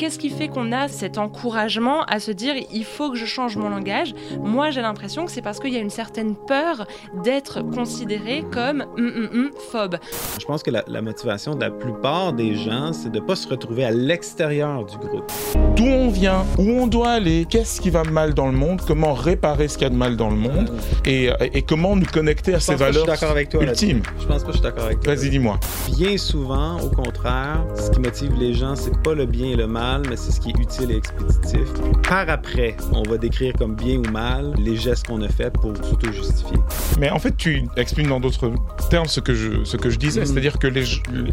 Qu'est-ce qui fait qu'on a cet encouragement à se dire il faut que je change mon langage? Moi, j'ai l'impression que c'est parce qu'il y a une certaine peur d'être considéré comme hum, hum, hum, phobe. Je pense que la, la motivation de la plupart des gens, c'est de ne pas se retrouver à l'extérieur du groupe. D'où on vient, où on doit aller, qu'est-ce qui va mal dans le monde, comment réparer ce qu'il y a de mal dans le monde et, et comment nous connecter à ces valeurs suis d'accord avec toi ultimes. Je pense pas que je suis d'accord avec toi. Vas-y, dis-moi. Bien souvent, au contraire, ce qui motive les gens, c'est pas le bien et le mal, mais c'est ce qui est utile et expéditif. Par après, on va décrire comme bien ou mal les gestes qu'on a faits pour s'auto-justifier. Mais en fait, tu exprimes dans d'autres termes ce que je, ce que je disais, Mhm. c'est-à-dire que les,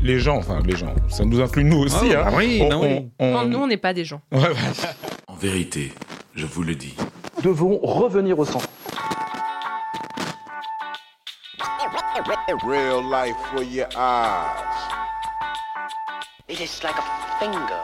les gens, enfin les gens, ça nous inclut nous aussi. Ah, hein, bah oui, on- bah oui. on- Non, on- nous, on n'est pas des gens. Ouais, ouais. En vérité, je vous le dis, devons revenir au centre. Real life for your eyes. It is like a finger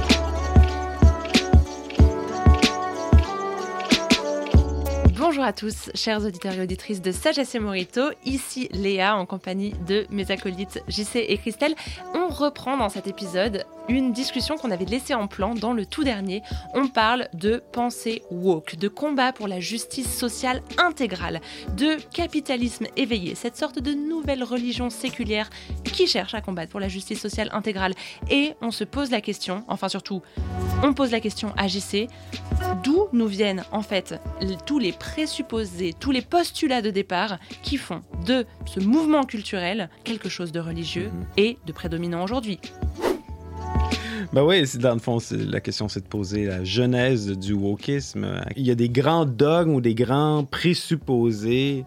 Bonjour à tous, chers auditeurs et auditrices de Sagesse et Morito. Ici Léa en compagnie de mes acolytes JC et Christelle. On reprend dans cet épisode une discussion qu'on avait laissée en plan dans le tout dernier. On parle de pensée woke, de combat pour la justice sociale intégrale, de capitalisme éveillé, cette sorte de nouvelle religion séculière qui cherche à combattre pour la justice sociale intégrale. Et on se pose la question, enfin surtout, on pose la question à JC, d'où nous viennent en fait tous les présupposés, tous les postulats de départ qui font de ce mouvement culturel quelque chose de religieux Mhm. et de prédominant aujourd'hui. Ben oui, dans le fond, la question c'est de poser la genèse du wokisme. Il y a des grands dogmes ou des grands présupposés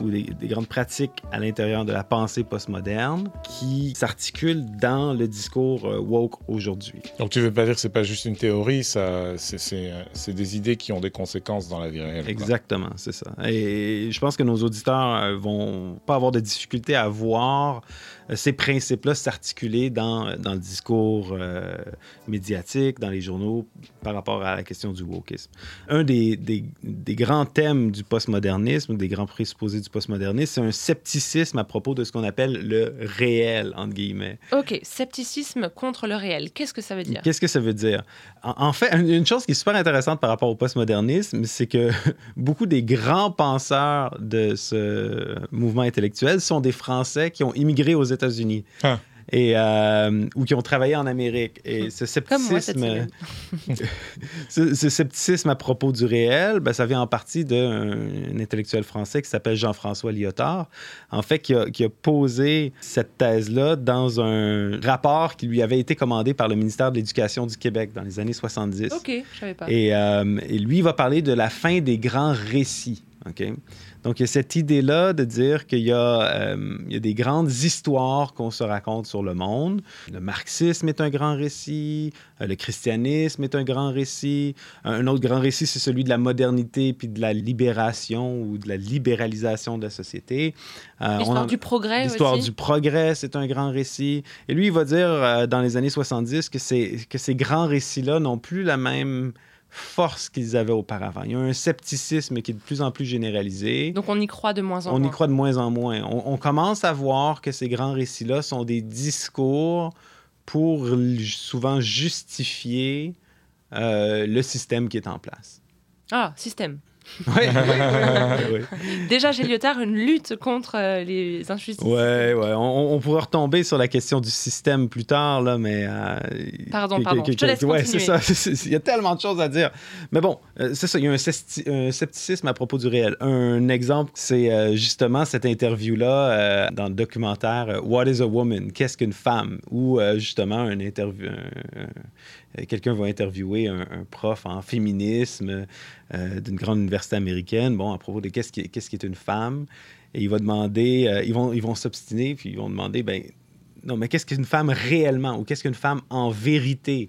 ou des, des grandes pratiques à l'intérieur de la pensée postmoderne qui s'articulent dans le discours euh, woke aujourd'hui. Donc tu veux pas dire que c'est pas juste une théorie, ça, c'est, c'est, euh, c'est des idées qui ont des conséquences dans la vie réelle. Exactement, c'est ça. Et je pense que nos auditeurs euh, vont pas avoir de difficulté à voir ces principes-là s'articuler dans, dans le discours euh, médiatique, dans les journaux, par rapport à la question du wokisme. Un des, des, des grands thèmes du postmodernisme, des grands présupposés du postmodernisme, c'est un scepticisme à propos de ce qu'on appelle le réel, entre guillemets. Ok, scepticisme contre le réel, qu'est-ce que ça veut dire? Qu'est-ce que ça veut dire? En, en fait, une une chose qui est super intéressante par rapport au postmodernisme, c'est que beaucoup des grands penseurs de ce mouvement intellectuel sont des Français qui ont immigré aux États-Unis. Ah. Et, euh, ou qui ont travaillé en Amérique. Et ce moi cette scepticisme, ce, ce scepticisme à propos du réel, ben, ça vient en partie d'un un intellectuel français qui s'appelle Jean-François Lyotard, en fait, qui a, qui a posé cette thèse-là dans un rapport qui lui avait été commandé par le ministère de l'Éducation du Québec dans les années 70. Ok, je savais pas. Et, euh, et lui, il va parler de la fin des grands récits. OK? Donc, il y a cette idée-là de dire qu'il y, a, euh, y a des grandes histoires qu'on se raconte sur le monde. Le marxisme est un grand récit, euh, le christianisme est un grand récit. Un autre grand récit, c'est celui de la modernité puis de la libération ou de la libéralisation de la société. Euh, L'histoire en- du progrès L'histoire du progrès, c'est un grand récit. Et lui, il va dire dans les années 70 que, que ces grands récits-là n'ont plus la même force qu'ils avaient auparavant. Il y a un scepticisme qui est de plus en plus généralisé. Donc on y croit de moins en on moins. y croit de moins en moins. On, on commence à voir que ces grands récits-là sont des discours pour souvent justifier euh, le système qui est en place. Ah, système. Oui, oui, oui, oui. Déjà chez Lyotard, une lutte contre euh, les injustices. Ouais, ouais. On, on pourrait retomber sur la question du système plus tard, là, mais. euh, Pardon, que- pardon. que- Je te laisse ouais, continuer. c'est ça. Il y a tellement de choses à dire. Mais bon, euh, c'est ça. Il y a un, scepticisme à propos du réel. Un exemple, c'est justement cette interview-là euh, dans le documentaire What is a Woman? Qu'est-ce qu'une femme? Où euh, justement, un interview. un- un- Quelqu'un va interviewer un, prof en féminisme euh, d'une grande université américaine, bon, à propos de qu'est-ce qui, qu'est-ce qui est une femme. Et il va demander, euh, ils vont ils vont s'obstiner, puis ils vont demander, ben non, mais qu'est-ce qu'une femme réellement ou qu'est-ce qu'une femme en vérité?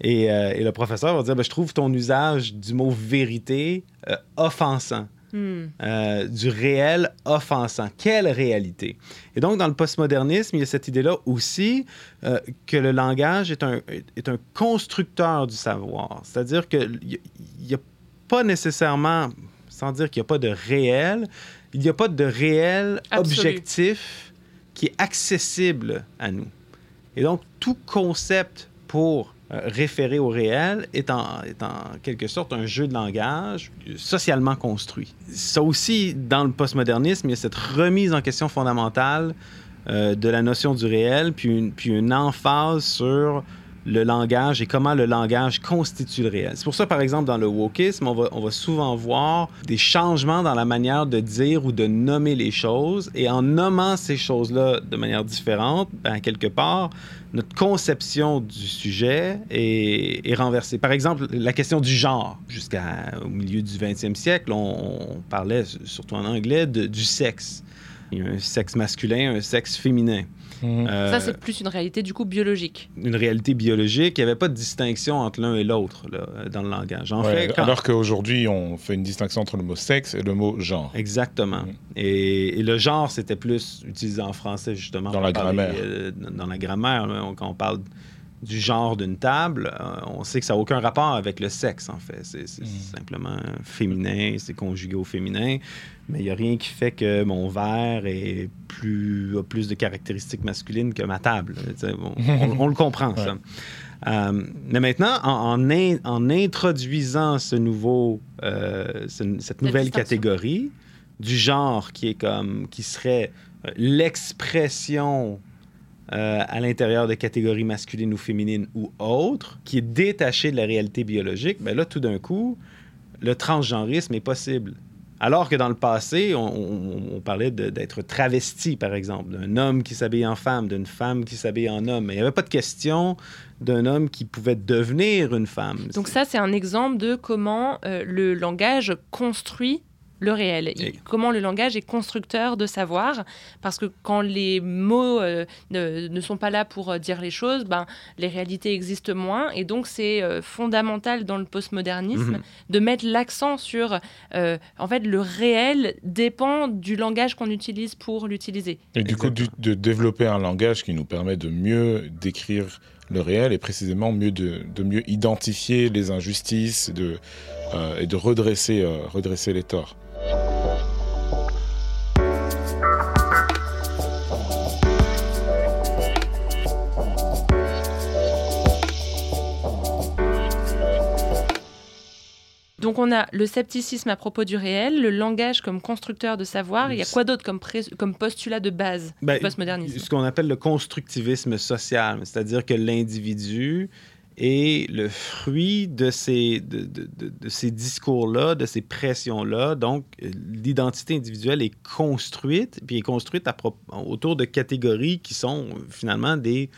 Et, euh, et le professeur va dire, ben, je trouve ton usage du mot vérité euh, offensant. Hmm. euh, du réel offensant. Quelle réalité? Et donc, dans le postmodernisme, il y a cette idée-là aussi euh, que le langage est un, est un constructeur du savoir. C'est-à-dire qu'il n'y a pas nécessairement, sans dire qu'il n'y a pas de réel, il n'y a pas de réel objectif qui est accessible à nous. Et donc, tout concept pour euh, référer au réel est en, est en quelque sorte un jeu de langage socialement construit. Ça aussi, dans le postmodernisme, il y a cette remise en question fondamentale euh, de la notion du réel, puis une, puis une emphase sur le langage et comment le langage constitue le réel. C'est pour ça, par exemple, dans le wokisme, on va, on va souvent voir des changements dans la manière de dire ou de nommer les choses. Et en nommant ces choses-là de manière différente, ben, quelque part, notre conception du sujet est, renversée. Par exemple, la question du genre. Jusqu'au milieu du 20e siècle, on, parlait, surtout en anglais, du sexe. Il y a un sexe masculin, un sexe féminin. Mhm. Euh, Ça, c'est plus une réalité du coup biologique. une réalité biologique. Il n'y avait pas de distinction entre l'un et l'autre dans le langage. En Ouais, fait, quand- Alors qu'aujourd'hui, on fait une distinction entre le mot sexe et le mot genre. Exactement. Mm. Et, et le genre, c'était plus utilisé en français, justement. Dans la parler, grammaire. euh, dans la grammaire. là. Quand on parle du genre d'une table, euh, on sait que ça n'a aucun rapport avec le sexe, en fait. C'est Mm. simplement féminin, c'est conjugué au féminin. Mais il n'y a rien qui fait que mon verre est plus, a plus de caractéristiques masculines que ma table. On, on- on le comprend, ça. Euh, mais maintenant, en, en in- en introduisant ce nouveau, euh, ce- cette nouvelle catégorie du genre qui est comme, qui serait l'expression euh, à l'intérieur de catégories masculines ou féminines ou autres, qui est détachée de la réalité biologique, ben là, tout d'un coup, le transgenrisme est possible. Alors que dans le passé, on, parlait d'être travesti, par exemple, d'un homme qui s'habille en femme, d'une femme qui s'habille en homme. Mais il n'y avait pas de question d'un homme qui pouvait devenir une femme. Donc ça, c'est un exemple de comment euh, le langage construit le réel. Il- Et- Comment le langage est constructeur de savoir. Parce que quand les mots euh, ne, ne sont pas là pour euh, dire les choses, ben, les réalités existent moins. Et donc, c'est euh, fondamental dans le postmodernisme Mhm. de mettre l'accent sur... euh, en fait, le réel dépend du langage qu'on utilise pour l'utiliser. Et du coup, du- de développer un langage qui nous permet de mieux décrire le réel et précisément mieux de, de mieux identifier les injustices de, euh, et de redresser, euh, redresser les torts. Donc on a le scepticisme à propos du réel, le langage comme constructeur de savoir. Il y a quoi d'autre comme, postulat de base Ben, du postmodernisme? Ce qu'on appelle le constructivisme social, c'est-à-dire que l'individu est le fruit de ces, de, de- de- ces discours-là, de ces pressions-là. Donc, euh, l'identité individuelle est construite, puis est construite autour de catégories qui sont euh, finalement des,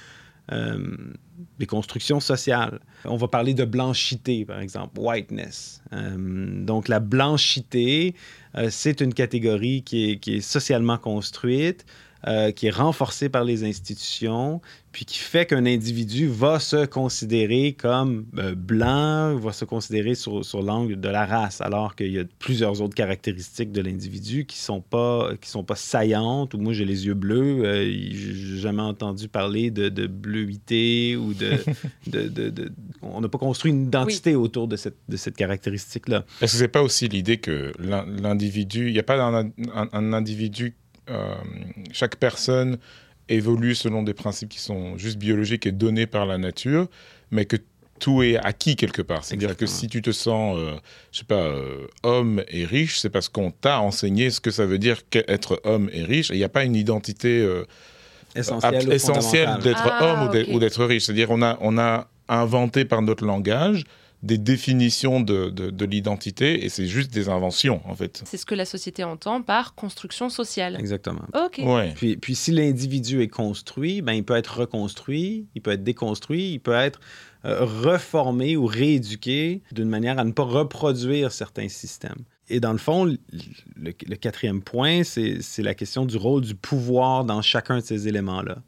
euh, des constructions sociales. On va parler de blanchité, par exemple, whiteness. Donc, la blanchité, c'est une catégorie qui est, qui est socialement construite, euh, qui est renforcée par les institutions, puis qui fait qu'un individu va se considérer comme euh, blanc, va se considérer sur, sur l'angle de la race, alors qu'il y a plusieurs autres caractéristiques de l'individu qui sont pas qui sont pas saillantes. Ou moi, j'ai les yeux bleus, euh, j'ai jamais entendu parler de, de bleuité ou de, de- de- de- on n'a pas construit une identité autour de cette, de cette caractéristique-là. Est-ce que c'est pas aussi l'idée que l'in- l'individu, il n'y a pas un, un- un individu, chaque personne évolue selon des principes qui sont juste biologiques et donnés par la nature, mais que tout est acquis quelque part. C'est-à-dire que si tu te sens, euh, je sais pas, euh, homme et riche, c'est parce qu'on t'a enseigné ce que ça veut dire qu'être homme et riche. Et il n'y a pas une identité euh, essentielle d'être Ah, homme ou d'être- ok. ou d'être riche. C'est-à-dire on a, on a inventé par notre langage des définitions de, de- de l'identité et c'est juste des inventions en fait. C'est ce que la société entend par construction sociale. Exactement. Ok. Ouais. Puis, puis si l'individu est construit, ben, il peut être reconstruit, il peut être déconstruit, il peut être euh, reformé ou rééduqué d'une manière à ne pas reproduire certains systèmes. Et dans le fond, le, le quatrième point, c'est c'est la question du rôle du pouvoir dans chacun de ces éléments-là.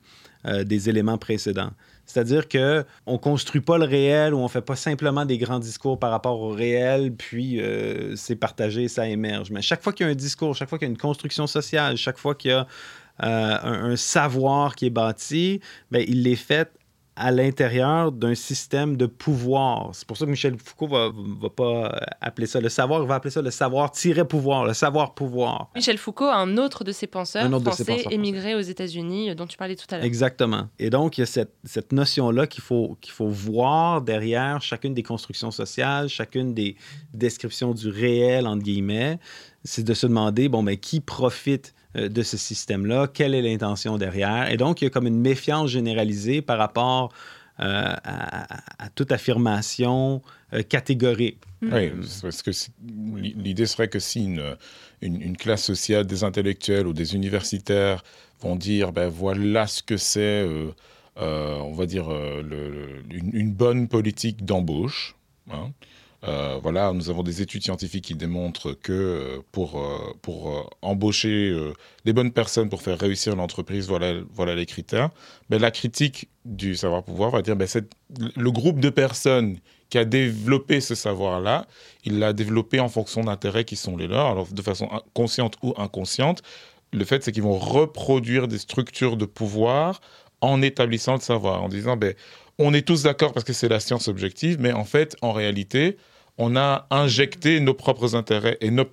euh, des éléments précédents. C'est-à-dire que on construit pas le réel ou on fait pas simplement des grands discours par rapport au réel, puis euh, c'est partagé, ça émerge. Mais chaque fois qu'il y a un discours, chaque fois qu'il y a une construction sociale, chaque fois qu'il y a euh, un, savoir qui est bâti, ben, il est fait à l'intérieur d'un système de pouvoir. C'est pour ça que Michel Foucault va, va pas appeler ça le savoir, il va appeler ça le savoir-pouvoir, le savoir-pouvoir. Michel Foucault, un autre de ses penseurs ses français émigré aux États-Unis, euh, dont tu parlais tout à l'heure. Exactement. Et donc, il y a cette, cette notion-là qu'il faut, qu'il faut voir derrière chacune des constructions sociales, chacune des descriptions du réel, entre guillemets. C'est de se demander, bon, mais qui profite de ce système-là? Quelle est l'intention derrière? Et donc, il y a comme une méfiance généralisée par rapport euh, à, toute affirmation euh, catégorique. Oui, parce que l'idée serait que si une, une, une classe sociale, des intellectuels ou des universitaires vont dire, ben voilà ce que c'est, euh, euh, on va dire, euh, le- le- une, une bonne politique d'embauche. hein. Euh, voilà, nous avons des études scientifiques qui démontrent que euh, pour, euh, pour embaucher les bonnes personnes pour faire réussir l'entreprise, voilà, voilà les critères. Ben, la critique du savoir-pouvoir va dire, ben, le groupe de personnes qui a développé ce savoir-là, il l'a développé en fonction d'intérêts qui sont les leurs, alors de façon consciente ou inconsciente. Le fait, c'est qu'ils vont reproduire des structures de pouvoir en établissant le savoir, en disant, ben, on est tous d'accord parce que c'est la science objective, mais en fait, en réalité, on a injecté nos propres intérêts et nos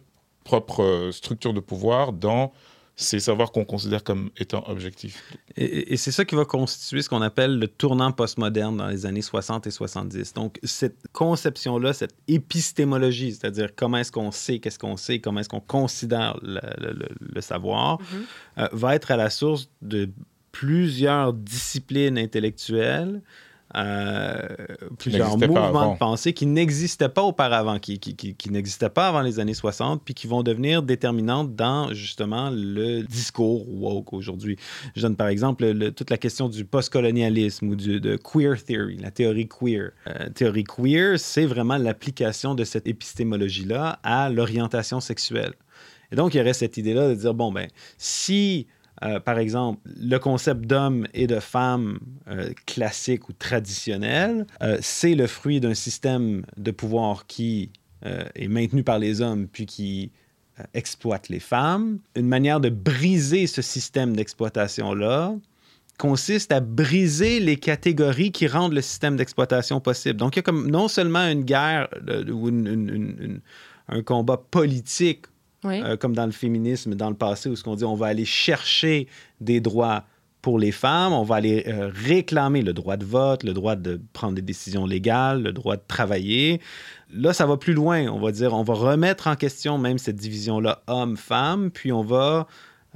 propres euh, structures de pouvoir dans ces savoirs qu'on considère comme étant objectifs. Et, et c'est ça qui va constituer ce qu'on appelle le tournant postmoderne dans les années 60 et 70. Donc, cette conception-là, cette épistémologie, c'est-à-dire comment est-ce qu'on sait, qu'est-ce qu'on sait, comment est-ce qu'on considère le, le- le- le savoir, Mhm. euh, va être à la source de plusieurs disciplines intellectuelles. Euh, plusieurs mouvements de pensée qui n'existaient pas auparavant, qui, qui, qui- qui n'existaient pas avant les années 60, puis qui vont devenir déterminantes dans justement le discours woke aujourd'hui. Je donne par exemple le- toute la question du postcolonialisme ou du, de queer theory, la théorie queer. Euh, théorie queer, c'est vraiment l'application de cette épistémologie-là à l'orientation sexuelle. Et donc, il y aurait cette idée-là de dire, bon, ben, si, euh, par exemple, le concept d'homme et de femme euh, classique ou traditionnel, euh, c'est le fruit d'un système de pouvoir qui est maintenu par les hommes, puis qui exploite les femmes, une manière de briser ce système d'exploitation-là consiste à briser les catégories qui rendent le système d'exploitation possible. Donc, il y a comme non seulement une guerre ou un combat politique Euh, comme dans le féminisme dans le passé, où ce qu'on dit on va aller chercher des droits pour les femmes, on va aller euh, réclamer le droit de vote, le droit de prendre des décisions légales, le droit de travailler. Là, ça va plus loin. On va dire, on va remettre en question même cette division-là homme-femme, puis on va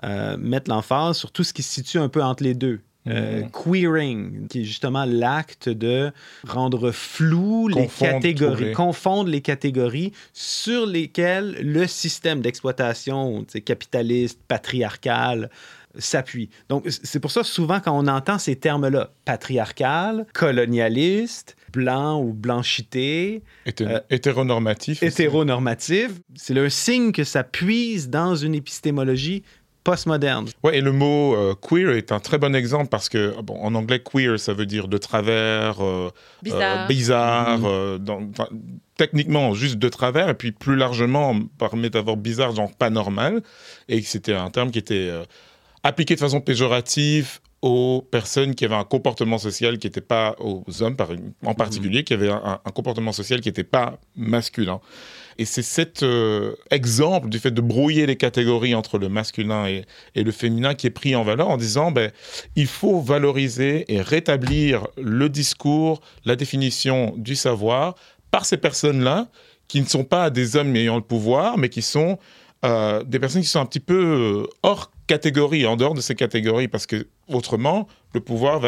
euh, mettre l'emphase sur tout ce qui se situe un peu entre les deux. Euh, queering, qui est justement l'acte de rendre flou les catégories, trouver. confondre les catégories sur lesquelles le système d'exploitation capitaliste, patriarcal, s'appuie. Donc, c'est pour ça, souvent, quand on entend ces termes-là, patriarcal, colonialiste, blanc ou blanchité, Hété- Euh, hétéronormatif. hétéronormatif, c'est le signe que ça puise dans une épistémologie postmoderne. Ouais, et le mot euh, queer est un très bon exemple parce que, bon, en anglais, queer, ça veut dire de travers, euh, Bizarre. euh, bizarre, dans- enfin, techniquement juste de travers, et puis plus largement, par métaphore bizarre, genre pas normal, et que c'était un terme qui était euh, appliqué de façon péjorative aux personnes qui avaient un comportement social qui n'était pas aux hommes par- en particulier, qui avaient un, un comportement social qui n'était pas masculin. Et c'est cet euh, exemple du fait de brouiller les catégories entre le masculin et, le féminin qui est pris en valeur en disant ben, il faut valoriser et rétablir le discours, la définition du savoir par ces personnes-là qui ne sont pas des hommes ayant le pouvoir, mais qui sont euh, des personnes qui sont un petit peu euh, hors catégorie, en dehors de ces catégories, parce que autrement, le pouvoir,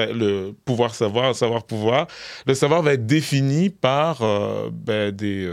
savoir, le savoir pouvoir, le savoir va être défini par ben, des,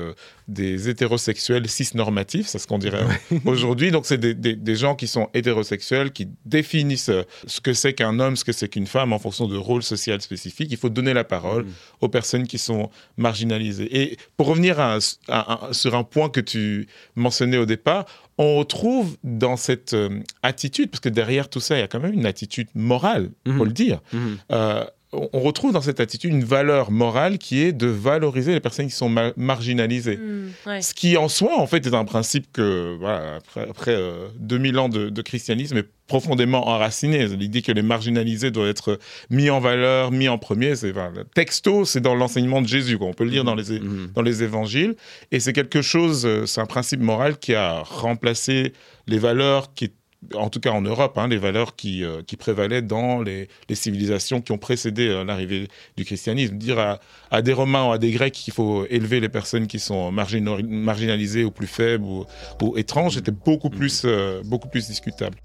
des hétérosexuels cisnormatifs, c'est ce qu'on dirait aujourd'hui. Donc, c'est des, des- des gens qui sont hétérosexuels, qui définissent ce que c'est qu'un homme, ce que c'est qu'une femme en fonction de rôles sociaux spécifiques. Il faut donner la parole aux personnes qui sont marginalisées. Et pour revenir à à sur un point que tu mentionnais au départ, on retrouve dans cette euh, attitude parce que derrière tout ça, il y a quand même une attitude morale, Mhm. faut le dire. Mhm. Euh, on retrouve dans cette attitude une valeur morale qui est de valoriser les personnes qui sont ma- marginalisées. Hmm, ouais. Ce qui en soi, en fait, est un principe que, voilà, après, après, euh, 2000 ans de, de christianisme, est profondément enraciné. L'idée que les marginalisés doivent être mis en valeur, mis en premier, c'est enfin, texto, c'est dans l'enseignement de Jésus. Quoi. On peut le lire dans les, Mhm. dans les évangiles. Et c'est quelque chose, euh, c'est un principe moral qui a remplacé les valeurs qui, en tout cas en Europe, hein, les valeurs qui, euh, qui prévalaient dans les, les civilisations qui ont précédé euh, l'arrivée du christianisme. Dire à, à des Romains ou à des Grecs qu'il faut élever les personnes qui sont marginalisées ou plus faibles ou, ou étranges était beaucoup plus, euh, beaucoup plus discutable.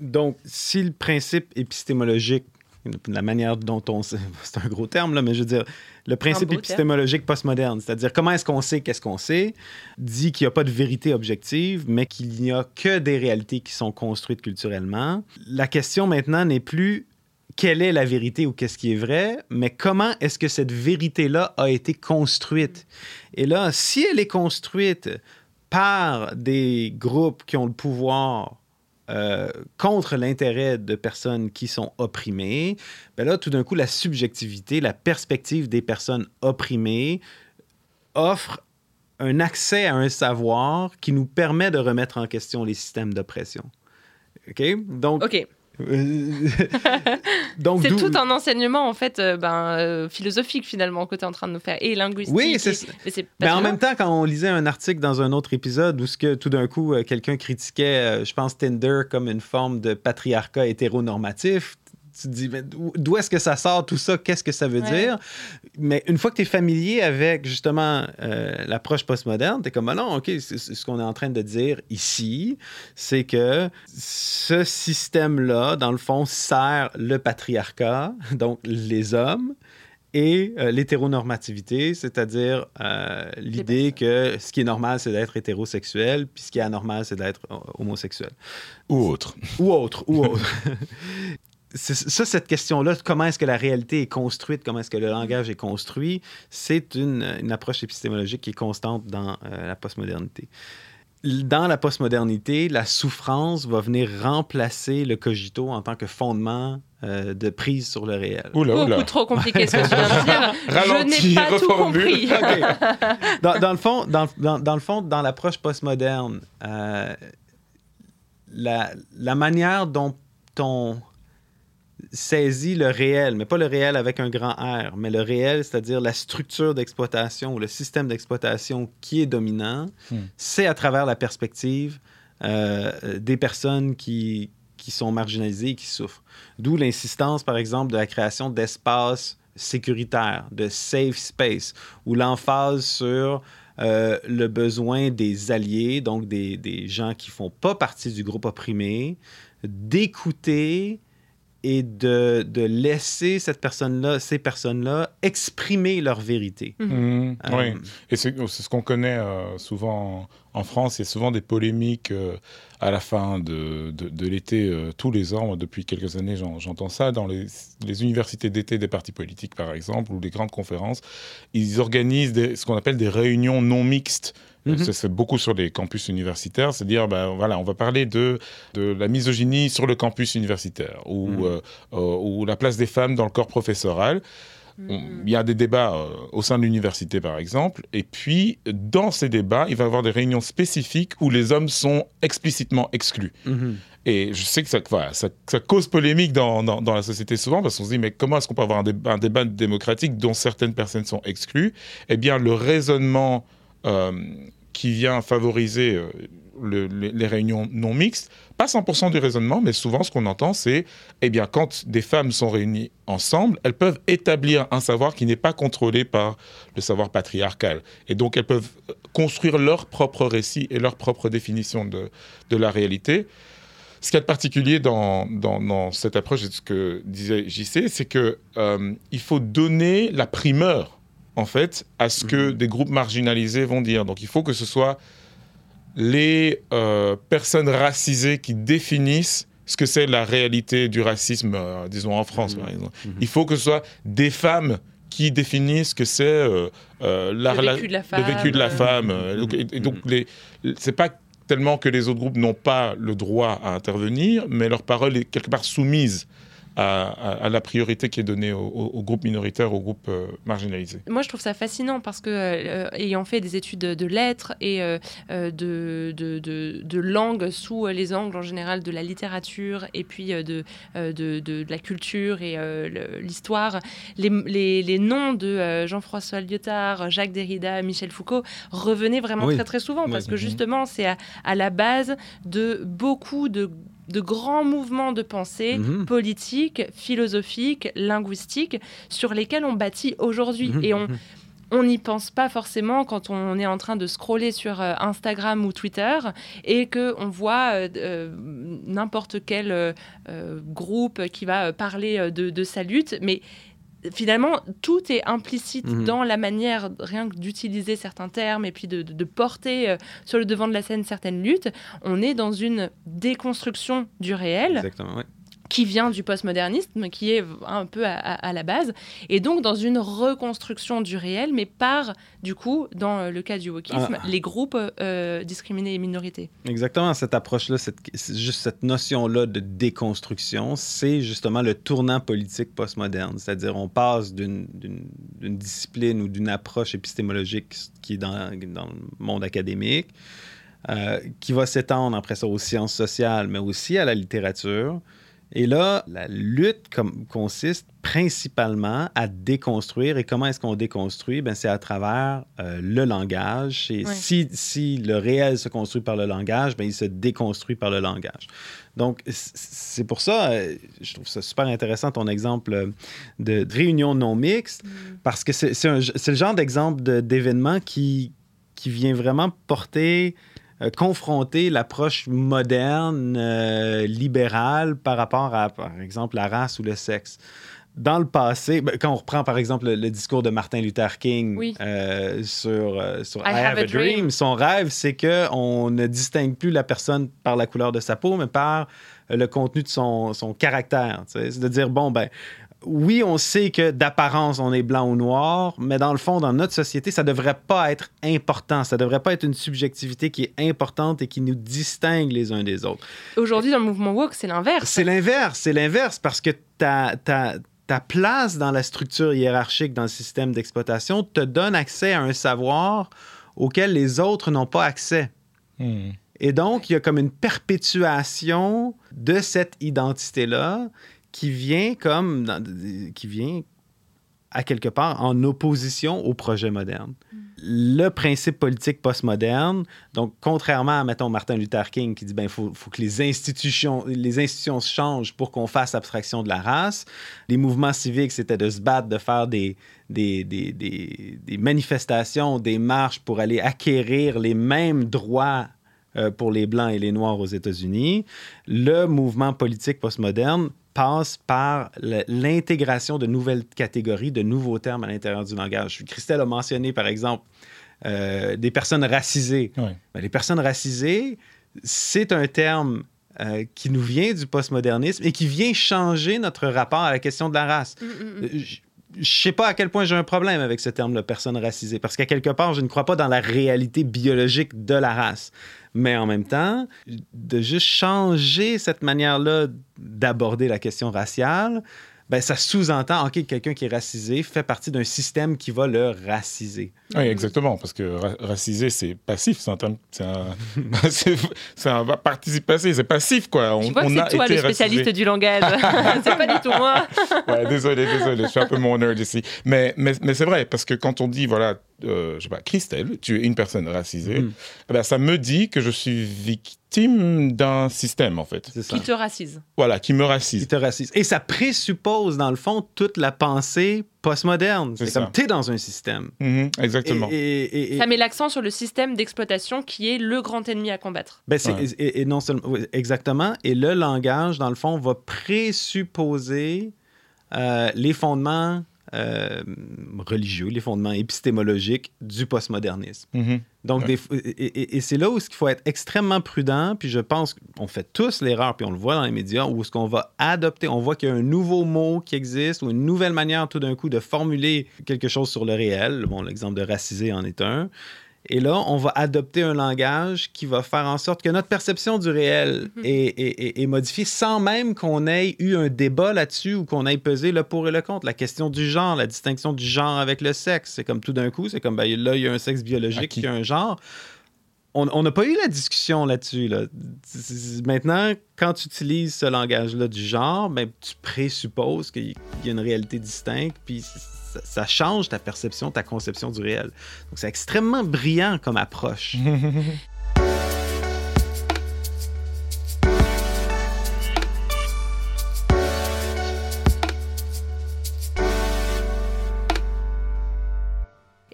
Donc, si le principe épistémologique, la manière dont on... sait- C'est un gros terme, là, mais je veux dire, le principe épistémologique postmoderne, c'est-à-dire comment est-ce qu'on sait qu'est-ce qu'on sait, dit qu'il n'y a pas de vérité objective, mais qu'il n'y a que des réalités qui sont construites culturellement. La question maintenant n'est plus quelle est la vérité ou qu'est-ce qui est vrai, mais comment est-ce que cette vérité-là a été construite? Et là, si elle est construite par des groupes qui ont le pouvoir euh, contre l'intérêt de personnes qui sont opprimées, ben là, tout d'un coup, la subjectivité, la perspective des personnes opprimées offre un accès à un savoir qui nous permet de remettre en question les systèmes d'oppression. OK? Donc. Euh, donc C'est tout un enseignement en fait euh, ben, euh, philosophique finalement que tu es en train de nous faire. Et linguistique. Oui, c'est et- mais Mais en même temps, quand on lisait un article dans un autre épisode où ce que tout d'un coup quelqu'un critiquait, je pense Tinder comme une forme de patriarcat hétéronormatif, tu te dis mais d'où est-ce que ça sort tout ça? Qu'est-ce que ça veut Ouais. dire? Mais une fois que tu es familier avec justement euh, l'approche postmoderne, tu es comme ah non, ok, ce qu'on est en train de dire ici, c'est que ce système-là, dans le fond, sert le patriarcat, donc les hommes et euh, l'hétéronormativité, c'est-à-dire euh, l'idée que ce qui est normal, c'est d'être hétérosexuel, puis ce qui est anormal, c'est d'être euh, homosexuel. Ou autre. Ou autre, ou autre. C'est- ça, cette question-là, comment est-ce que la réalité est construite, comment est-ce que le langage est construit, c'est une, une approche épistémologique qui est constante dans euh, la postmodernité. Dans la postmodernité, la souffrance va venir remplacer le cogito en tant que fondement euh, de prise sur le réel. Oula, oula. Beaucoup trop compliqué ce que tu viens de dire. Ralentis, Je n'ai pas tout reformule. compris. OK. Dans, dans le fond, dans, dans- dans le fond, dans l'approche postmoderne, euh, la, la manière dont on saisit le réel, mais pas le réel avec un grand R, mais le réel, c'est-à-dire la structure d'exploitation ou le système d'exploitation qui est dominant, Hmm. c'est à travers la perspective euh, des personnes qui, qui sont marginalisées et qui souffrent. D'où l'insistance, par exemple, de la création d'espaces sécuritaires, de safe space, ou l'emphase sur euh, le besoin des alliés, donc des, des gens qui font pas partie du groupe opprimé, d'écouter et de, de laisser cette personne-là, ces personnes-là exprimer leur vérité. Mhm, Euh, oui. Et c'est ce qu'on connaît euh, souvent en, en France. Il y a souvent des polémiques euh, à la fin de, de, de l'été, euh, tous les ans. Moi, Depuis quelques années, j'en- j'entends ça dans les, les universités d'été des partis politiques, par exemple, ou les grandes conférences. Ils organisent des- ce qu'on appelle des réunions non mixtes. Mhm. Ça, C'est beaucoup sur les campus universitaires, c'est-à-dire, ben, voilà, on va parler de, de la misogynie sur le campus universitaire, ou, Mhm. euh, euh, ou la place des femmes dans le corps professoral. On- Il y a des débats euh, au sein de l'université, par exemple, et puis dans ces débats, il va y avoir des réunions spécifiques où les hommes sont explicitement exclus. Mhm. Et je sais que ça, voilà, ça, ça cause polémique dans, dans, dans la société souvent, parce qu'on se dit, mais comment est-ce qu'on peut avoir un, débat- un débat démocratique dont certaines personnes sont exclues? Eh bien, le raisonnement euh, qui vient favoriser euh, le- les, réunions non mixtes, pas 100% du raisonnement, mais souvent ce qu'on entend, c'est, eh bien, quand des femmes sont réunies ensemble, elles peuvent établir un savoir qui n'est pas contrôlé par le savoir patriarcal. Et donc, elles peuvent euh, construire leur propre récit et leur propre définition de, la réalité. Ce qu'il y a de particulier dans, cette approche, et ce que disait JC, c'est que euh, faut donner la primeur, en fait, à ce que des groupes marginalisés vont dire. Donc, il faut que ce soit les euh, personnes racisées qui définissent ce que c'est la réalité du racisme, euh, disons en France par exemple. Mhm. Il faut que ce soit des femmes qui définissent ce que c'est euh, euh, la- Le la- vécu de la le femme, vécu de la femme. euh, donc- et, et donc, les- c'est pas tellement que les autres groupes n'ont pas le droit à intervenir, mais leur parole est quelque part soumise à, à- à la priorité qui est donnée aux, groupes minoritaires, aux groupes euh, marginalisés. Moi, je trouve ça fascinant parce que, euh, ayant fait des études de, de lettres et euh, de, de, de, de langue sous les angles en général de la littérature et puis euh, de, euh, de, de, de la culture et euh, le- l'histoire, les, les, les noms de euh, Jean-François Lyotard, Jacques Derrida, Michel Foucault revenaient vraiment Oui. très très souvent Oui. parce que Mhm. justement, c'est à, à la base de beaucoup de de grands mouvements de pensée Mhm. politiques, philosophiques, linguistiques, sur lesquels on bâtit aujourd'hui. Mhm. Et on, on n'y pense pas forcément quand on est en train de scroller sur euh, Instagram ou Twitter et que on voit euh, euh, n'importe quel groupe qui va parler de, de sa lutte, mais finalement tout est implicite Mhm. dans la manière rien que d'utiliser certains termes et puis de, de- de porter euh, sur le devant de la scène certaines luttes. On est dans une déconstruction du réel Exactement, oui. Qui vient du postmodernisme, qui est un peu à, à- à la base, et donc dans une reconstruction du réel, mais par, du coup, dans euh, le cas du wokisme, Ah. les groupes euh, discriminés et minorités. Exactement, cette approche-là, cette, juste cette notion-là de déconstruction, c'est justement le tournant politique postmoderne. C'est-à-dire, on passe d'une discipline ou d'une approche épistémologique qui est dans, dans le monde académique, euh, qui va s'étendre après ça aux sciences sociales, mais aussi à la littérature. Et là, la lutte consiste principalement à déconstruire. Et comment est-ce qu'on déconstruit? Ben, c'est à travers euh, le langage. Et si, si le réel se construit par le langage, ben, il se déconstruit par le langage. Donc, c'est pour ça, euh, je trouve ça super intéressant ton exemple euh, de, de réunion non mixte, parce que c'est c'est un- c'est le genre d'exemple de- d'événement qui, qui vient vraiment porter euh, confronter l'approche moderne, euh, libérale par rapport à, par exemple, la race ou le sexe. Dans le passé, ben, quand on reprend par exemple le, le discours de Martin Luther King Oui. euh, sur, sur I have a dream. son rêve, c'est qu'on ne distingue plus la personne par la couleur de sa peau, mais par le contenu de son, son caractère. C'est de dire, bon, ben, oui, on sait que d'apparence, on est blanc ou noir, mais dans le fond, dans notre société, ça devrait pas être important. Ça devrait pas être une subjectivité qui est importante et qui nous distingue les uns des autres. Aujourd'hui, dans le mouvement woke, c'est l'inverse. C'est l'inverse, c'est l'inverse, parce que ta, ta, ta place dans la structure hiérarchique, dans le système d'exploitation, te donne accès à un savoir auquel les autres n'ont pas accès. Hmm. Et donc, il y a comme une perpétuation de cette identité-là qui vient comme dans- qui vient à quelque part en opposition au projet moderne. Le principe politique postmoderne, donc contrairement à, mettons, Martin Luther King qui dit ben faut, faut que les institutions, les institutions changent pour qu'on fasse abstraction de la race, les mouvements civiques, c'était de se battre, de faire des, des, des, des- des manifestations, des marches pour aller acquérir les mêmes droits euh, pour les Blancs et les Noirs aux États-Unis. Le mouvement politique postmoderne passe par l'intégration de nouvelles catégories, de nouveaux termes à l'intérieur du langage. Christelle a mentionné, par exemple, euh, des personnes racisées. Ben, les personnes racisées, c'est un terme euh, qui nous vient du postmodernisme et qui vient changer notre rapport à la question de la race. Mm, mm, mm. Euh, Je je sais pas à quel point j'ai un problème avec ce terme-là, personne racisée, parce qu'à quelque part, je ne crois pas dans la réalité biologique de la race. Mais en même temps, de juste changer cette manière-là d'aborder la question raciale, ben, ça sous-entend, OK, quelqu'un qui est racisé fait partie d'un système qui va le raciser. Oui, exactement, parce que ra- raciser, c'est passif, c'est un terme, c'est un, c'est, c'est un participe passé, c'est passif, quoi. On, Je vois que on a c'est toi été le spécialiste racisé. du langage. c'est pas du tout moi. Ouais, désolé, désolé, je suis un peu mon nerd ici. Mais, mais, mais c'est vrai, parce que quand on dit, voilà, euh, je sais pas, Christelle, tu es une personne racisée, ben, ça me dit que je suis victime d'un système, en fait. Qui te racise. Voilà, qui me Qui racise. te racise. Et ça présuppose, dans le fond, toute la pensée postmoderne. C'est comme, t'es dans un système. Mhm, exactement. Et, et- et- et- Ça met l'accent sur le système d'exploitation qui est le grand ennemi à combattre. Ben, c'est- Ouais. et, et non seulement, oui, exactement. Et le langage, dans le fond, va présupposer euh, les fondements euh, religieux, les fondements épistémologiques du postmodernisme. Mhm. Donc, Ouais. des f- et, et- et c'est là où il faut être extrêmement prudent. Puis je pense qu'on fait tous l'erreur, puis on le voit dans les médias, où est-ce qu'on va adopter, on voit qu'il y a un nouveau mot qui existe ou une nouvelle manière tout d'un coup de formuler quelque chose sur le réel. Bon, l'exemple de racisé en est un. Et là, on va adopter un langage qui va faire en sorte que notre perception du réel Mhm. est, est- est- est modifiée sans même qu'on ait eu un débat là-dessus ou qu'on ait pesé le pour et le contre. La question du genre, la distinction du genre avec le sexe, c'est comme tout d'un coup, c'est comme ben, là, il y a un sexe biologique, il y a un genre. On n'a pas eu la discussion là-dessus. Là. Maintenant, quand tu utilises ce langage-là du genre, ben, tu présupposes qu'il y a une réalité distincte, puis ça, change ta perception, ta conception du réel. Donc, c'est extrêmement brillant comme approche.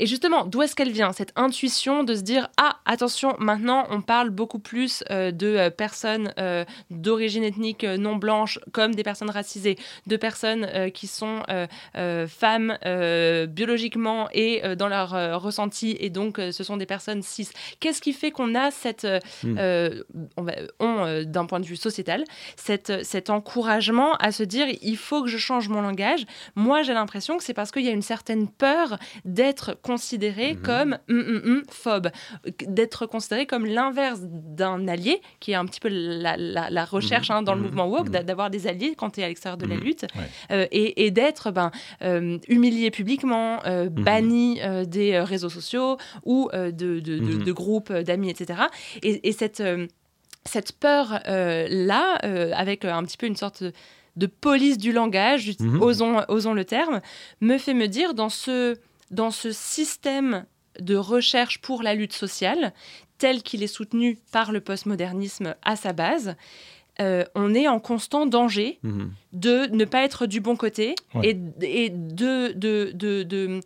Et justement, d'où est-ce qu'elle vient, cette intuition de se dire Ah, attention, maintenant on parle beaucoup plus euh, de euh, personnes euh, d'origine ethnique non blanche comme des personnes racisées, de personnes euh, qui sont femmes biologiquement et dans leur ressenti, et donc ce sont des personnes cis. Qu'est-ce qui fait qu'on a cette, Hmm. on euh, d'un point de vue sociétal, cette, cet encouragement à se dire il faut que je change mon langage? Moi, j'ai l'impression que c'est parce qu'il y a une certaine peur d'être considéré Mhm. comme hum, hum, hum, phobe, d'être considéré comme l'inverse d'un allié, qui est un petit peu la, la- la recherche Mhm. hein, dans le Mhm. mouvement woke, d'a- d'avoir des alliés quand tu es à l'extérieur de la lutte, Ouais. euh, et, et d'être ben, euh, humilié publiquement, euh, banni des réseaux sociaux ou de, de- de- de groupes d'amis, etc. Et, et cette, cette peur-là, avec un petit peu une sorte de police du langage, osons, osons le terme, me fait me dire dans ce, dans ce système de recherche pour la lutte sociale, tel qu'il est soutenu par le postmodernisme à sa base, euh, on est en constant danger Mhm. de ne pas être du bon côté Ouais. et, et de, de, de, de-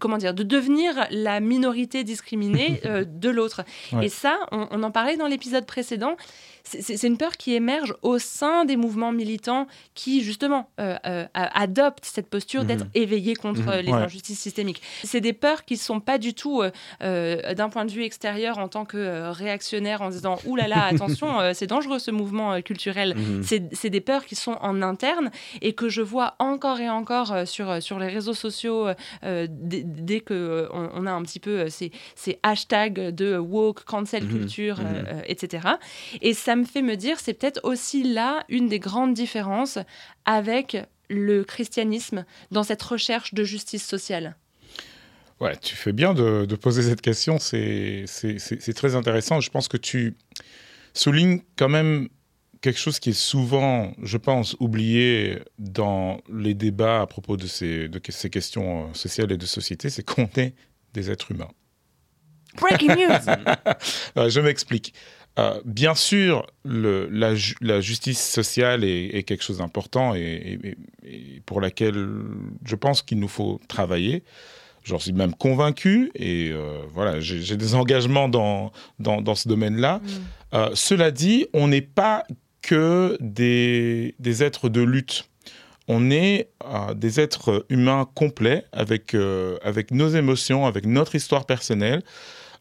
comment dire, de devenir la minorité discriminée euh, de l'autre. Ouais. Et ça, on, on en parlait dans l'épisode précédent, c'est- une peur qui émerge au sein des mouvements militants qui, justement, euh, adoptent cette posture d'être Mhm. éveillés contre Mhm. les Ouais. injustices systémiques. C'est des peurs qui ne sont pas du tout, d'un point de vue extérieur, en tant que réactionnaire, en disant « Ouh là là, attention, c'est dangereux ce mouvement culturel ». Mhm. C'est c'est des peurs qui sont en interne et que je vois encore et encore euh, sur, euh, sur les réseaux sociaux euh, dès, dès que on, on a un petit peu ces, ces hashtags de woke, cancel Mhm, culture, mhm. euh, etc. Et ça me fait me dire, c'est peut-être aussi là une des grandes différences avec le christianisme dans cette recherche de justice sociale. Ouais, tu fais bien de, de poser cette question, c'est très intéressant. Je pense que tu soulignes quand même quelque chose qui est souvent, je pense, oublié dans les débats à propos de ces, de ces questions euh, sociales et de société, c'est qu'on est des êtres humains. Breaking news Euh, je m'explique. Euh, bien sûr, le- la, ju- la justice sociale est, est quelque chose d'important et, et- et pour laquelle je pense qu'il nous faut travailler. J'en suis même convaincu et euh, voilà, j'ai des engagements dans, dans, dans ce domaine-là. Euh, cela dit, on n'est pas que des, des êtres de lutte. On est euh, des êtres humains complets avec, euh, avec nos émotions, avec notre histoire personnelle,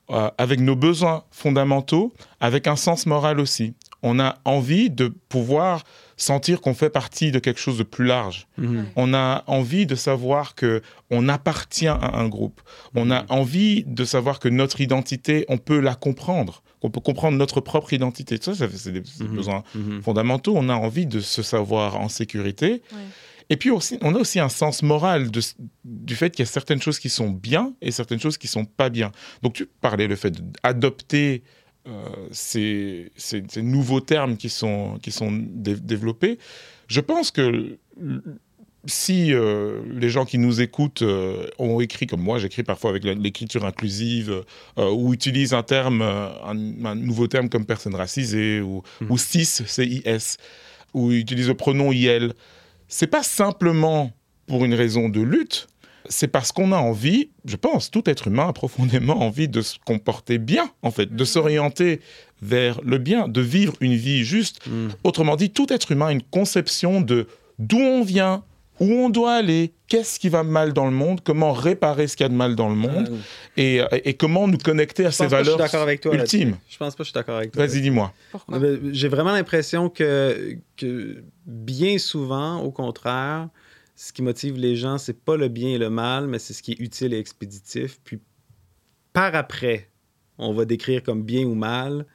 euh, avec nos besoins fondamentaux, avec un sens moral aussi. On a envie de pouvoir sentir qu'on fait partie de quelque chose de plus large. Mhm. On a envie de savoir que on appartient à un groupe. On a envie de savoir que notre identité, on peut la comprendre, qu'on peut comprendre notre propre identité. Ça, ça, c'est des Mhm. besoins Mhm. fondamentaux. On a envie de se savoir en sécurité. Ouais. Et puis aussi, on a aussi un sens moral de, du fait qu'il y a certaines choses qui sont bien et certaines choses qui sont pas bien. Donc tu parlais le fait d'adopter euh, ces, ces- ces nouveaux termes qui sont, qui sont dé- développés. Je pense que si euh, les gens qui nous écoutent euh, ont écrit comme moi, j'écris parfois avec l'écriture inclusive, euh, ou utilisent un terme, un, un nouveau terme comme personne racisée, ou, Mhm. ou cis, C-I-S, ou utilisent le pronom IL, c'est pas simplement pour une raison de lutte, c'est parce qu'on a envie, je pense, tout être humain a profondément envie de se comporter bien, en fait, de s'orienter vers le bien, de vivre une vie juste. Mhm. Autrement dit, tout être humain a une conception de d'où on vient, où on doit aller, qu'est-ce qui va mal dans le monde, comment réparer ce qu'il y a de mal dans le monde, Euh, et, et comment nous connecter à je ces pense pas je suis valeurs avec toi ultimes. Je pense pas que je suis d'accord avec toi. Vas-y, dis-moi. Pourquoi? J'ai vraiment l'impression que, que bien souvent, au contraire, ce qui motive les gens, c'est pas le bien et le mal, mais c'est ce qui est utile et expéditif. Puis par après, on va décrire comme bien ou mal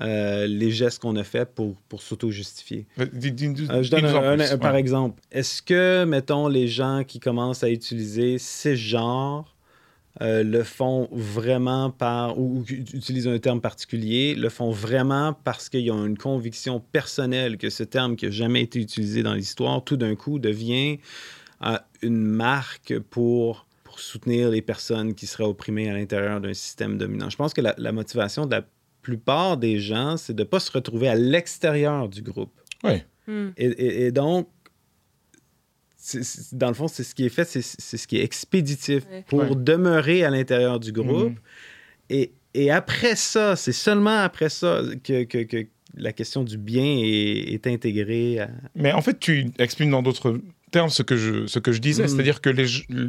euh, les gestes qu'on a faits pour, pour s'auto-justifier. Dis- Euh, je donne un, par exemple. Est-ce que, mettons, les gens qui commencent à utiliser ces genres euh, le font vraiment par, ou, ou utilisent un terme particulier, le font vraiment parce qu'ils ont une conviction personnelle que ce terme qui n'a jamais été utilisé dans l'histoire, tout d'un coup devient euh, une marque pour, pour soutenir les personnes qui seraient opprimées à l'intérieur d'un système dominant? Je pense que la, la motivation de la plupart des gens, c'est de ne pas se retrouver à l'extérieur du groupe. Hmm. Et, et- et donc, c'est- c'est- dans le fond, c'est ce qui est fait, c'est c'est ce qui est expéditif Ouais. pour Ouais. demeurer à l'intérieur du groupe. Mhm. Et, et après ça, c'est seulement après ça que, que- que la question du bien est, est intégrée. à- Mais en fait, tu exprimes dans d'autres termes ce que je, ce que je disais, Mhm. c'est-à-dire que les,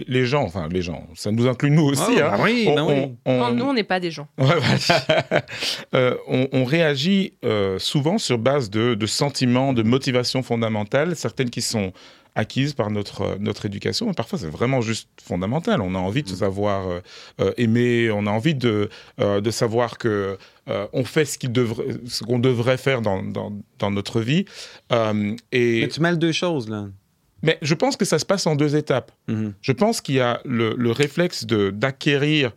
les gens, enfin les gens, ça nous inclut nous aussi, Ah, hein, bah oui, on, ben oui. on- on- Non, nous, on n'est pas des gens. Ouais, voilà. Euh, on, on réagit euh, souvent sur base de, de sentiments, de motivations fondamentales, certaines qui sont acquises par notre, euh, notre éducation, mais parfois c'est vraiment juste fondamental. On a envie de se savoir euh, aimer, on a envie de, euh, de savoir que euh, on fait ce qu'il devrait, ce qu'on devrait faire dans, dans, dans notre vie. Euh, et, Mais tu mêles deux choses, là. Mais je pense que ça se passe en deux étapes. Mhm. Je pense qu'il y a le, le réflexe d'acquérir.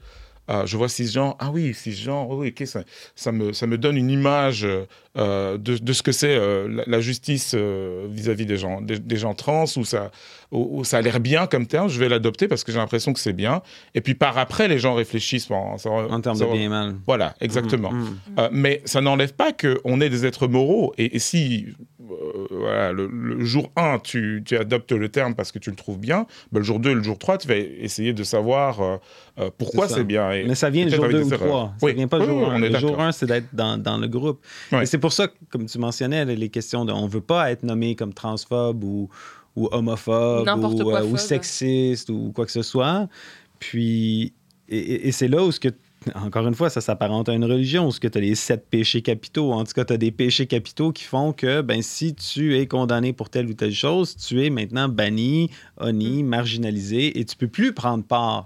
euh, je vois cisgenre, ah oui, cisgenre, oui, ok, ça, ça, me, ça me donne une image euh, de, de ce que c'est euh, la, la justice vis-à-vis des gens, des, des gens trans, où ça, où, où ça a l'air bien comme terme, je vais l'adopter parce que j'ai l'impression que c'est bien. Et puis par après, les gens réfléchissent en, En termes de bien et mal. Voilà, exactement. Mhm, mhm. Mais ça n'enlève pas qu'on est des êtres moraux. Et, et si voilà, le, le jour 1, tu, tu adoptes le terme parce que tu le trouves bien, ben, le jour 2 le jour 3, tu vas essayer de savoir euh, euh, pourquoi C'est bien. Et Mais ça vient le jour avec 2 ou des erreurs. 3. Ça Oui. vient pas le Oui, jour oui, 1. on est Le jour d'accord. 1, c'est d'être dans, dans le groupe. Et c'est pour ça, comme tu mentionnais, les questions de on veut pas être nommé comme transphobe ou, ou homophobe ou, quoi euh, ou sexiste ou quoi que ce soit. Puis, et, et- et c'est là où ce que encore une fois, ça s'apparente à une religion, ce que tu as les sept péchés capitaux. En tout cas, tu as des péchés capitaux qui font que ben, si tu es condamné pour telle ou telle chose, tu es maintenant banni, honni, marginalisé et tu peux plus prendre part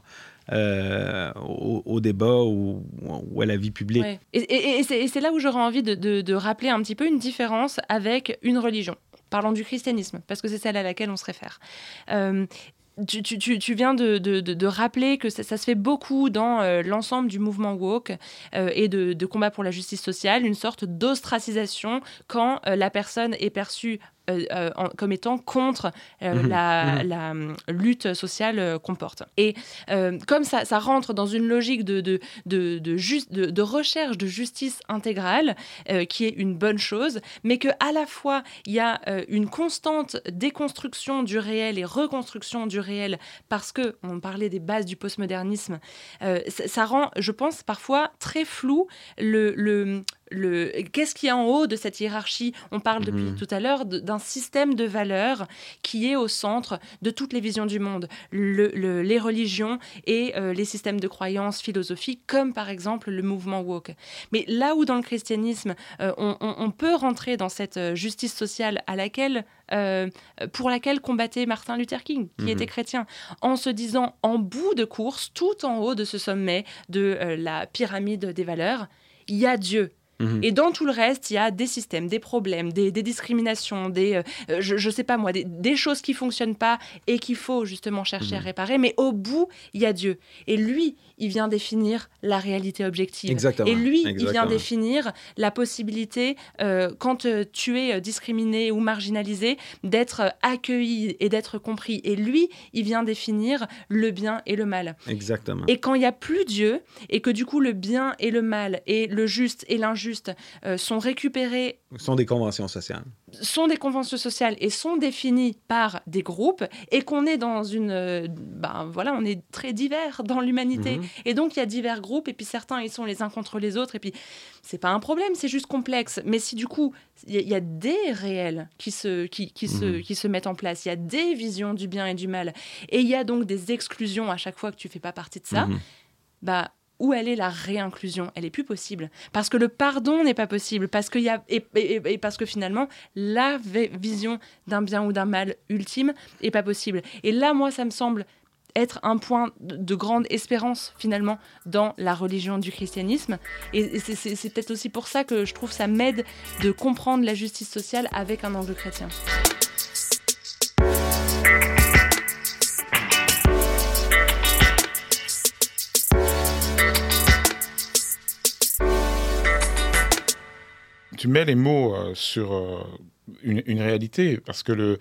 euh, au, au débat ou, ou à la vie publique. Ouais. Et, c'est et c'est là où j'aurais envie de, de- de rappeler un petit peu une différence avec une religion. Parlons du christianisme, parce que c'est celle à laquelle on se réfère. Euh, tu, tu- tu- viens de, de- de- rappeler que ça, se fait beaucoup dans euh, l'ensemble du mouvement woke euh, et de, de combat pour la justice sociale, une sorte d'ostracisation quand euh, la personne est perçue en- comme étant contre euh, Mhm, la, mhm. la, lutte sociale euh, qu'on porte. Et euh, comme ça, ça rentre dans une logique de, de, de, de, juste- de- de recherche de justice intégrale, euh, qui est une bonne chose, mais que à la fois il y a euh, une constante déconstruction du réel et reconstruction du réel, parce que on parlait des bases du postmodernisme, euh, ça, ça rend, je pense, parfois très flou le, le, le qu'est-ce qu'il y a en haut de cette hiérarchie? On parle depuis Mhm. tout à l'heure d'un système de valeurs qui est au centre de toutes les visions du monde, Le- le- les religions et euh, les systèmes de croyances philosophiques, comme par exemple le mouvement woke. Mais là où dans le christianisme, euh, on, on- on peut rentrer dans cette euh, justice sociale à laquelle, euh, pour laquelle combattait Martin Luther King, qui Mhm. était chrétien, en se disant en bout de course, tout en haut de ce sommet de la pyramide des valeurs, il y a Dieu. Mhm. Et dans tout le reste, il y a des systèmes, des problèmes, des, des discriminations, des, euh, euh, je, je sais pas moi, des, des choses qui fonctionnent pas et qu'il faut justement chercher à Mhm. réparer. Mais au bout, il y a Dieu. Et lui, il vient définir la réalité objective. Exactement. Et lui, il vient définir la possibilité, euh, quand tu es discriminé ou marginalisé, d'être accueilli et d'être compris. Et lui, il vient définir le bien et le mal. Exactement. Et quand il n'y a plus Dieu, et que du coup le bien et le mal, et le juste et l'injuste injustes euh, sont récupérées sont des conventions sociales. sont des conventions sociales et sont définies par des groupes et qu'on est dans une euh, ben voilà on est très divers dans l'humanité Mhm. et donc il y a divers groupes et puis certains ils sont les uns contre les autres et puis c'est pas un problème c'est juste complexe mais si du coup il y, a- il y a des réels qui se qui, qui se Mhm. qui se mettent en place il y a des visions du bien et du mal et il y a donc des exclusions à chaque fois que tu fais pas partie de ça Mhm. bah où elle est la réinclusion Elle est plus possible parce que le pardon n'est pas possible parce y a et, et- parce que finalement la vi- vision d'un bien ou d'un mal ultime est pas possible. Et là, moi, ça me semble être un point de, de grande espérance finalement dans la religion du christianisme. Et, c'est peut-être aussi pour ça que je trouve ça m'aide de comprendre la justice sociale avec un angle chrétien. Tu mets les mots euh, sur euh, une, réalité, parce que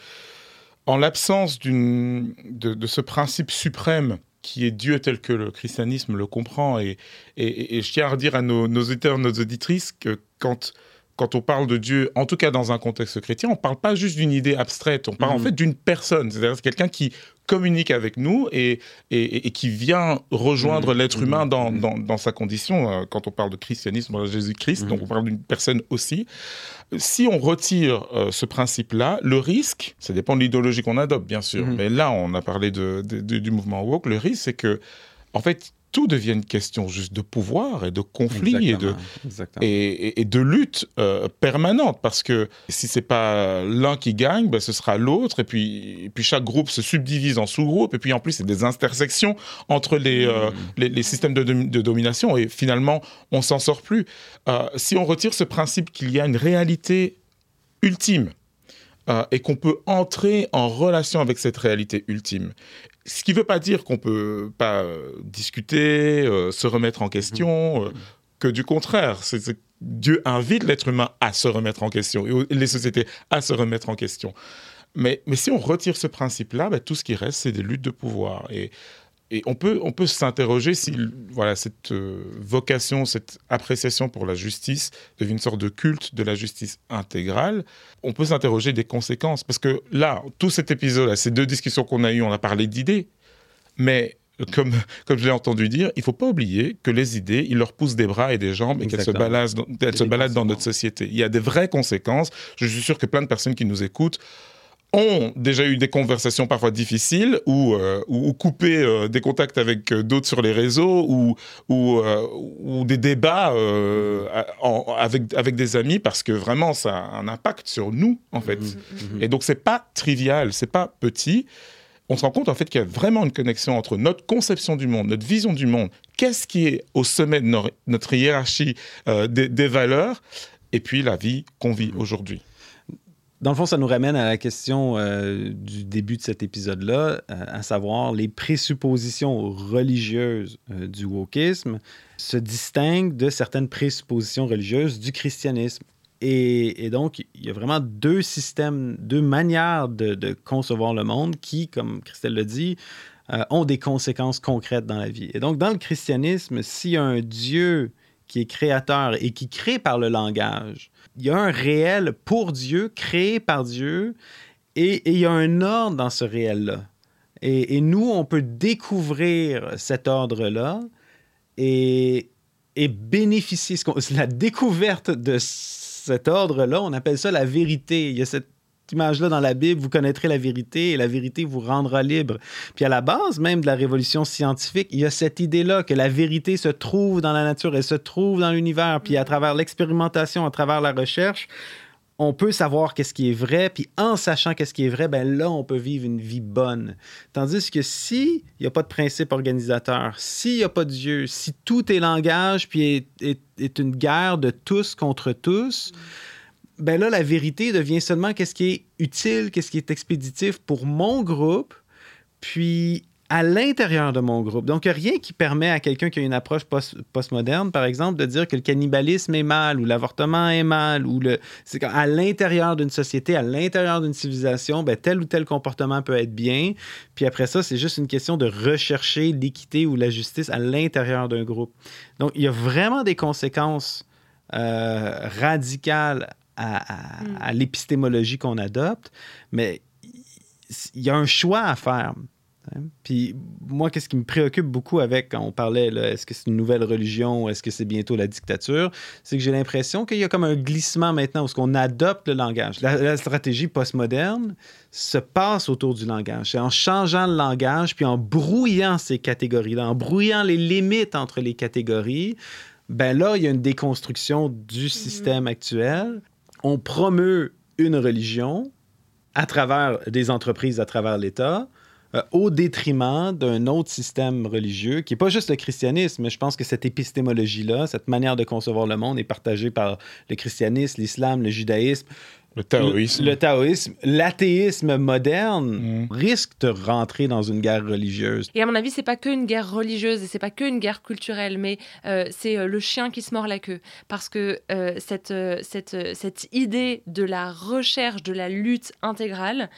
en l'absence de, de ce principe suprême qui est Dieu tel que le christianisme le comprend, et, et- et je tiens à redire à nos, nos auditeurs, nos auditrices, que quand, quand on parle de Dieu, en tout cas dans un contexte chrétien, on ne parle pas juste d'une idée abstraite, on parle en Mhm. fait d'une personne, c'est-à-dire c'est quelqu'un qui communique avec nous et, et, et qui vient rejoindre Mhm. l'être humain dans, Mhm. dans, dans sa condition. Euh, Quand on parle de christianisme, on parle de Jésus-Christ, donc on parle d'une personne aussi. Si on retire euh, ce principe-là, le risque, ça dépend de l'idéologie qu'on adopte, bien sûr, mais là, on a parlé de, de- de- du mouvement woke, le risque, c'est que, en fait, tout devient une question juste de pouvoir et de conflit et de, et, et- et de lutte euh, permanente parce que si c'est pas l'un qui gagne, ben, ce sera l'autre et puis, et puis chaque groupe se subdivise en sous-groupes et puis en plus c'est des intersections entre les, euh, les, les systèmes de, de domination et finalement on s'en sort plus. Euh, si on retire ce principe qu'il y a une réalité ultime euh, et qu'on peut entrer en relation avec cette réalité ultime. Ce qui ne veut pas dire qu'on peut pas euh, discuter, euh, se remettre en question, euh, que du contraire. Dieu invite l'être humain à se remettre en question et les sociétés à se remettre en question. Mais, mais si on retire ce principe-là, ben, tout ce qui reste, c'est des luttes de pouvoir. Et, et on peut, on peut s'interroger si voilà, cette euh, vocation, cette appréciation pour la justice devient une sorte de culte de la justice intégrale. On peut s'interroger des conséquences. Parce que là, tout cet épisode, ces deux discussions qu'on a eues, on a parlé d'idées. Mais comme, comme je l'ai entendu dire, il ne faut pas oublier que les idées, ils leur poussent des bras et des jambes et qu'elles se baladent, dans, se baladent dans notre société. Il y a des vraies conséquences. Je suis sûr que plein de personnes qui nous écoutent ont déjà eu des conversations parfois difficiles ou, euh, ou, ou coupé euh, des contacts avec euh, d'autres sur les réseaux ou, ou, euh, ou des débats euh, en- avec, avec des amis parce que vraiment ça a un impact sur nous en fait. Mhm. Et donc c'est pas trivial, c'est pas petit. On se rend compte en fait qu'il y a vraiment une connexion entre notre conception du monde, notre vision du monde, qu'est-ce qui est au sommet de notre hiérarchie euh, des, des valeurs, et puis la vie qu'on vit aujourd'hui. Dans le fond, ça nous ramène à la question euh, du début de cet épisode-là, euh, à savoir les présuppositions religieuses euh, du wokisme se distinguent de certaines présuppositions religieuses du christianisme. Et, donc, il y a vraiment deux systèmes, deux manières de, concevoir le monde qui, comme Christelle le dit, ont des conséquences concrètes dans la vie. Et donc, dans le christianisme, s'il y a un Dieu qui est créateur et qui crée par le langage, il y a un réel pour Dieu, créé par Dieu, et, il y a un ordre dans ce réel-là. Et, nous, on peut découvrir cet ordre-là et, et bénéficier. La découverte de cet ordre-là, on appelle ça la vérité. Il y a cette image-là dans la Bible, vous connaîtrez la vérité et la vérité vous rendra libre. Puis à la base même de la révolution scientifique, il y a cette idée-là que la vérité se trouve dans la nature, elle se trouve dans l'univers. Puis à travers l'expérimentation, à travers la recherche, on peut savoir qu'est-ce qui est vrai, puis en sachant qu'est-ce qui est vrai, ben là, on peut vivre une vie bonne. Tandis que si il n'y a pas de principe organisateur, s'il n'y a pas de Dieu, si tout est langage, puis est, est- est une guerre de tous contre tous, ben là, la vérité devient seulement qu'est-ce qui est utile, qu'est-ce qui est expéditif pour mon groupe, puis à l'intérieur de mon groupe. Donc, rien qui permet à quelqu'un qui a une approche post- postmoderne, par exemple, de dire que le cannibalisme est mal ou l'avortement est mal ou le. C'est qu'à l'intérieur d'une société, à l'intérieur d'une civilisation, ben, tel ou tel comportement peut être bien. Puis après ça, c'est juste une question de rechercher l'équité ou la justice à l'intérieur d'un groupe. Donc, il y a vraiment des conséquences euh, radical à, à- Mm. à l'épistémologie qu'on adopte, mais il y a un choix à faire. Puis moi, qu'est-ce qui me préoccupe beaucoup avec quand on parlait, est-ce que c'est une nouvelle religion, est-ce que c'est bientôt la dictature, c'est que j'ai l'impression qu'il y a comme un glissement maintenant où ce qu'on adopte le langage. La, la stratégie postmoderne se passe autour du langage. C'est en changeant le langage, puis en brouillant ces catégories-là, en brouillant les limites entre les catégories, ben là, il y a une déconstruction du système actuel. On promeut une religion à travers des entreprises, à travers l'État, euh, au détriment d'un autre système religieux qui n'est pas juste le christianisme, mais je pense que cette épistémologie-là, cette manière de concevoir le monde est partagée par le christianisme, l'islam, le judaïsme, Le taoïsme. le, le taoïsme, l'athéisme moderne Mm. risque de rentrer dans une guerre religieuse. Et à mon avis, c'est pas qu'une guerre religieuse et c'est pas qu'une guerre culturelle, mais euh, c'est euh, le chien qui se mord la queue. Parce que euh, cette, euh, cette, euh, cette idée de la recherche, de la lutte intégrale,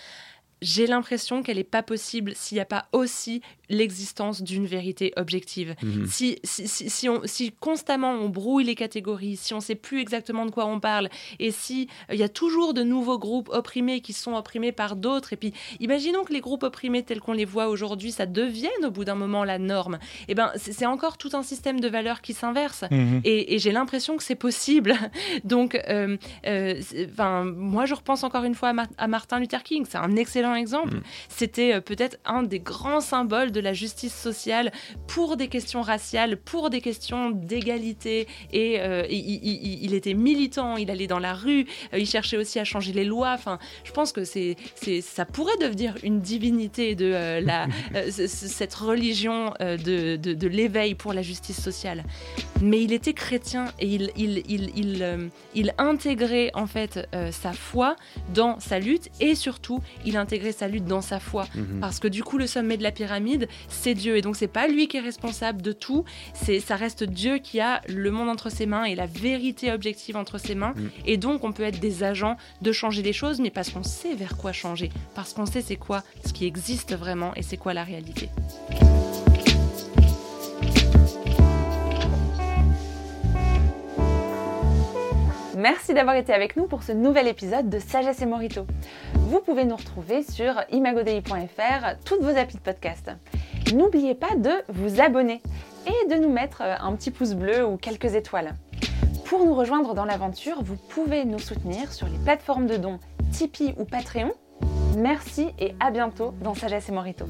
j'ai l'impression qu'elle n'est pas possible s'il n'y a pas aussi l'existence d'une vérité objective. Mhm. Si, si, si, si on, si constamment on brouille les catégories, si on ne sait plus exactement de quoi on parle, et si euh, il y a toujours de nouveaux groupes opprimés qui sont opprimés par d'autres, et puis imaginons que les groupes opprimés tels qu'on les voit aujourd'hui, ça devienne au bout d'un moment la norme, et ben c'est encore tout un système de valeurs qui s'inverse. Mhm. Et, et j'ai l'impression que c'est possible. Donc, euh, euh, moi, je repense encore une fois à, à Martin Luther King. C'est un excellent exemple. Mm. C'était euh, peut-être un des grands symboles de la justice sociale pour des questions raciales, pour des questions d'égalité. Et euh, il, il- il- il était militant, il allait dans la rue, euh, il cherchait aussi à changer les lois. Enfin, je pense que c'est, c'est, ça pourrait devenir une divinité de euh, la, euh, cette religion de, de- de l'éveil pour la justice sociale. Mais il était chrétien et il, il, il, il, il intégrait en fait sa foi dans sa lutte et surtout il intégrait sa lutte dans sa foi. Mhm. parce que du coup le sommet de la pyramide c'est Dieu. Et donc c'est pas lui qui est responsable de tout. C'est ça reste Dieu qui a le monde entre ses mains et la vérité objective entre ses mains. Mm. et donc on peut être des agents de changer les choses mais parce qu'on sait vers quoi changer. Parce qu'on sait c'est quoi ce qui existe vraiment et c'est quoi la réalité Merci d'avoir été avec nous pour ce nouvel épisode de Sagesse et Morito. Vous pouvez nous retrouver sur imagodei.fr, toutes vos applis de podcast. N'oubliez pas de vous abonner et de nous mettre euh, un petit pouce bleu ou quelques étoiles. Pour nous rejoindre dans l'aventure, vous pouvez nous soutenir sur les plateformes de dons Tipeee ou Patreon. Merci et à bientôt dans Sagesse et Morito.